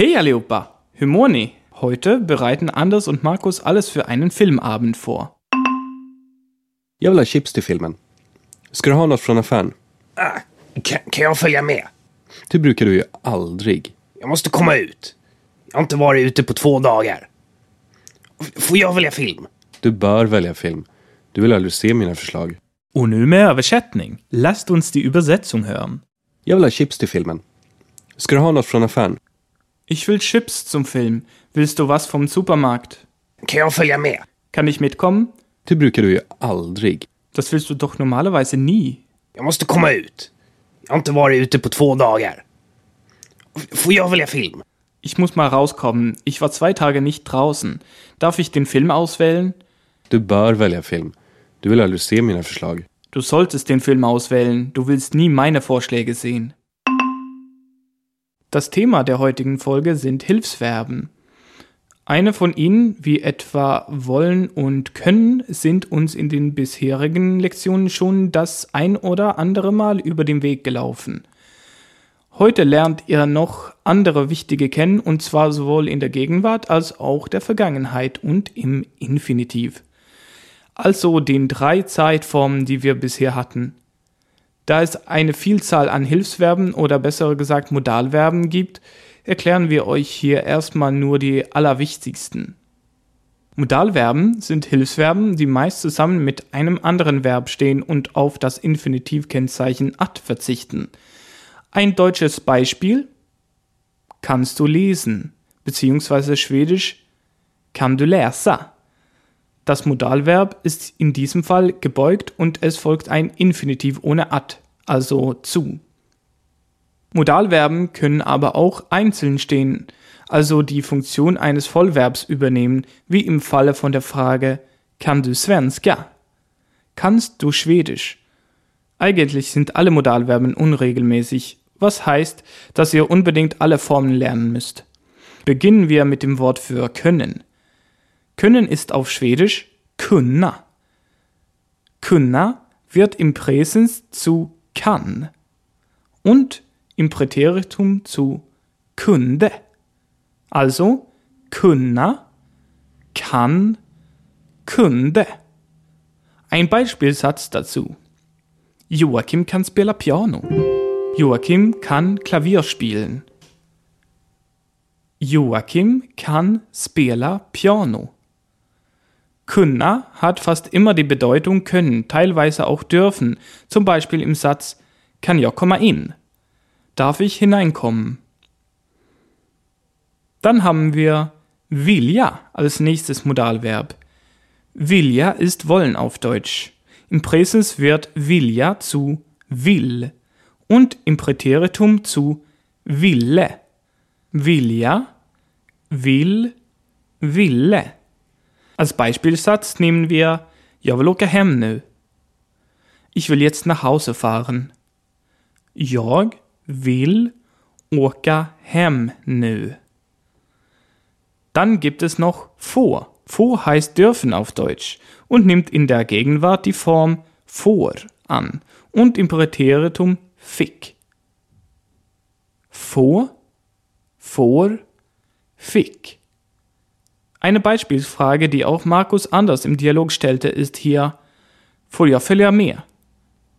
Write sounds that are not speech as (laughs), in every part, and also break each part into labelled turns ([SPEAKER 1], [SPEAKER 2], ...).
[SPEAKER 1] Hey allihopa! Hur mår ni? Heute bereiten Anders und Markus alles für einen Filmabend vor.
[SPEAKER 2] Jag vill ha chips till filmen. Ska du ha något från affären?
[SPEAKER 3] Ah, kan, kan jag följa med?
[SPEAKER 2] Det brukar du ju aldrig.
[SPEAKER 3] Jag måste komma ut. Jag har inte varit ute på två dagar. F- Får jag välja film?
[SPEAKER 2] Du bör välja film. Du vill aldrig se mina förslag.
[SPEAKER 1] Och nu med översättning. Lasst uns die Übersetzung hören.
[SPEAKER 2] Jag vill ha chips till filmen. Ska du ha något från affären?
[SPEAKER 1] Ich will Chips zum Film. Willst du was vom Supermarkt?
[SPEAKER 3] Kan jag följa med?
[SPEAKER 1] Kann ich mitkommen?
[SPEAKER 2] Det brukar du ju aldrig.
[SPEAKER 1] Das willst du doch normalerweise nie.
[SPEAKER 3] Jag måste komma ut. Jag har inte varit ute på två dagar. Får jag välja film?
[SPEAKER 1] Ich muss mal rauskommen. Ich war zwei Tage nicht draußen. Darf ich den Film auswählen?
[SPEAKER 2] Du bör välja film. Du vill aldrig se mina förslag.
[SPEAKER 1] Du solltest den Film auswählen. Du willst nie meine Vorschläge sehen. Das Thema der heutigen Folge sind Hilfsverben. Eine von ihnen, wie etwa wollen und können, sind uns in den bisherigen Lektionen schon das ein oder andere Mal über den Weg gelaufen. Heute lernt ihr noch andere wichtige kennen, und zwar sowohl in der Gegenwart als auch der Vergangenheit und im Infinitiv. Also den drei Zeitformen, die wir bisher hatten. Da es eine Vielzahl an Hilfsverben oder besser gesagt Modalverben gibt, erklären wir euch hier erstmal nur die allerwichtigsten. Modalverben sind Hilfsverben, die meist zusammen mit einem anderen Verb stehen und auf das Infinitivkennzeichen at verzichten. Ein deutsches Beispiel kannst du lesen, beziehungsweise schwedisch kan du läsa. Das Modalverb ist in diesem Fall gebeugt und es folgt ein Infinitiv ohne at, also zu. Modalverben können aber auch einzeln stehen, also die Funktion eines Vollverbs übernehmen, wie im Falle von der Frage Kan du svenska? Kannst du Schwedisch? Eigentlich sind alle Modalverben unregelmäßig, was heißt, dass ihr unbedingt alle Formen lernen müsst. Beginnen wir mit dem Wort für können. Können ist auf Schwedisch kunna. Kunna wird im Präsens zu kann und im Präteritum zu kunde. Also kunna, kann, kunde. Ein Beispielsatz dazu. Joachim kann spela Piano. Joachim kann Klavier spielen. Joachim kann spela Piano. Kunna hat fast immer die Bedeutung können, teilweise auch dürfen, zum Beispiel im Satz Kan jag komma in? Darf ich hineinkommen? Dann haben wir vilja als nächstes Modalverb. Vilja ist wollen auf Deutsch. Im Präsens wird vilja zu will und im Präteritum zu ville. Vilja, will, ville. Als Beispielsatz nehmen wir Jag vill åka hem nu. Ich will jetzt nach Hause fahren. Jag vill åka hem nu. Dann gibt es noch vor. Vor heißt dürfen auf Deutsch und nimmt in der Gegenwart die Form vor an und im Präteritum fick. Vor, vor, fick. Eine Beispielsfrage, die auch Markus Anders im Dialog stellte, ist hier Får jag med?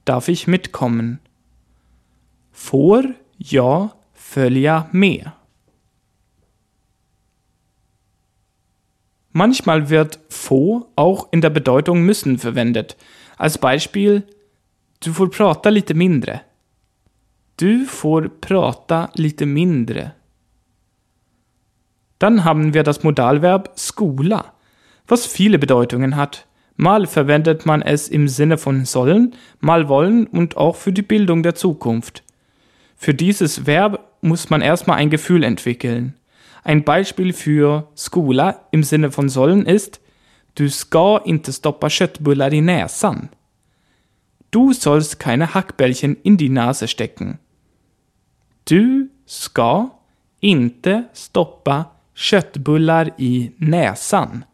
[SPEAKER 1] Darf ich mitkommen? Får jag följa med? Manchmal wird få auch in der Bedeutung müssen verwendet. Als Beispiel Du får prata lite mindre. Du får prata lite mindre. Dann haben wir das Modalverb skola, was viele Bedeutungen hat. Mal verwendet man es im Sinne von sollen, mal wollen und auch für die Bildung der Zukunft. Für dieses Verb muss man erstmal ein Gefühl entwickeln. Ein Beispiel für skola im Sinne von sollen ist Du ska inte stoppa köttbullar i näsan. Du sollst keine Hackbällchen in die Nase stecken. Du ska inte stoppa köttbullar i näsan.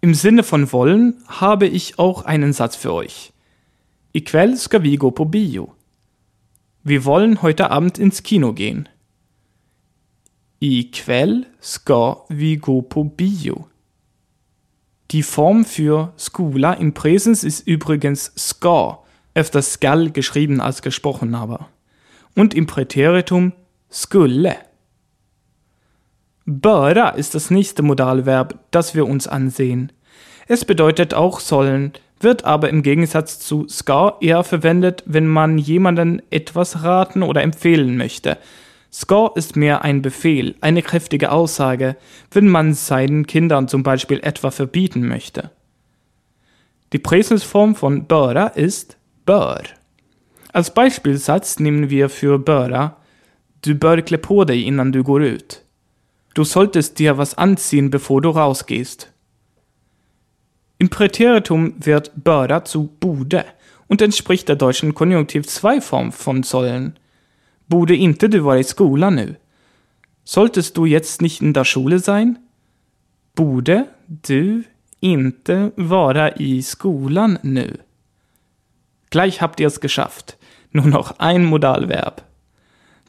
[SPEAKER 1] Im Sinne von wollen habe ich auch einen Satz für euch. Ikväll ska vi gå på bio. Wir wollen heute Abend ins Kino gehen. Ikväll ska vi gå på bio. Die Form für Skola in Präsens ist übrigens ska, öfter skall geschrieben als gesprochen aber. Und im Präteritum skulle. Böra ist das nächste Modalverb, das wir uns ansehen. Es bedeutet auch sollen, wird aber im Gegensatz zu ska eher verwendet, wenn man jemanden etwas raten oder empfehlen möchte. Ska ist mehr ein Befehl, eine kräftige Aussage, wenn man seinen Kindern zum Beispiel etwa verbieten möchte. Die Präsensform von böra ist bör. Als Beispielsatz nehmen wir für böra Du bör klä på dig innan du går ut. Du solltest dir was anziehen, bevor du rausgehst. Im Präteritum wird böra zu bude und entspricht der deutschen Konjunktiv 2-Form von sollen. Borde inte du vara i skolan nu? Solltest du jetzt nicht in der Schule sein? Borde du inte vara i skolan nu? Gleich habt ihr es geschafft. Nur noch ein Modalverb.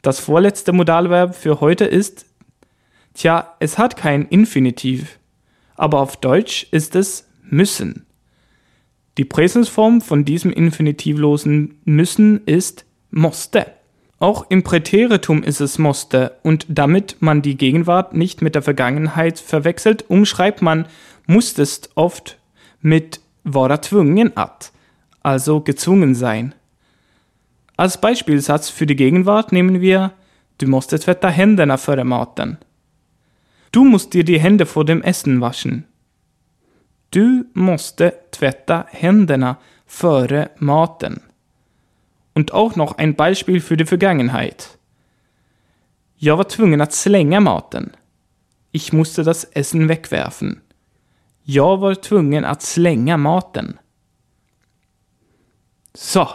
[SPEAKER 1] Das vorletzte Modalverb für heute ist, tja, es hat kein Infinitiv, aber auf Deutsch ist es müssen. Die Präsensform von diesem infinitivlosen müssen ist musste. Auch im Präteritum ist es musste und damit man die Gegenwart nicht mit der Vergangenheit verwechselt, umschreibt man musstest oft mit vara tvungen also gezwungen sein. Als Beispielsatz für die Gegenwart nehmen wir Du musst tvätta händerna före maten. Du musst dir die Hände vor dem Essen waschen. Du måste tvätta händerna före maten. Und auch noch ein Beispiel für die Vergangenheit. Jag var tvungen att slänga maten. Ich musste das Essen wegwerfen. Jag var tvungen att slänga maten. So,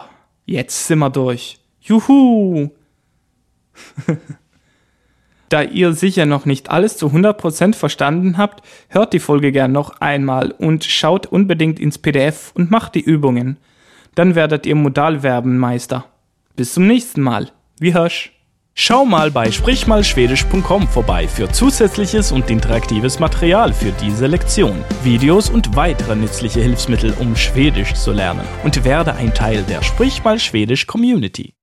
[SPEAKER 1] jetzt sind wir durch. Juhu! (laughs) Da ihr sicher noch nicht alles zu 100% verstanden habt, hört die Folge gern noch einmal und schaut unbedingt ins PDF und macht die Übungen. Dann werdet ihr Modalverbenmeister. Bis zum nächsten Mal. Wie hörsch?
[SPEAKER 4] Schau mal bei sprichmalschwedisch.com vorbei für zusätzliches und interaktives Material für diese Lektion, Videos und weitere nützliche Hilfsmittel, um Schwedisch zu lernen und werde ein Teil der Sprich mal Schwedisch Community.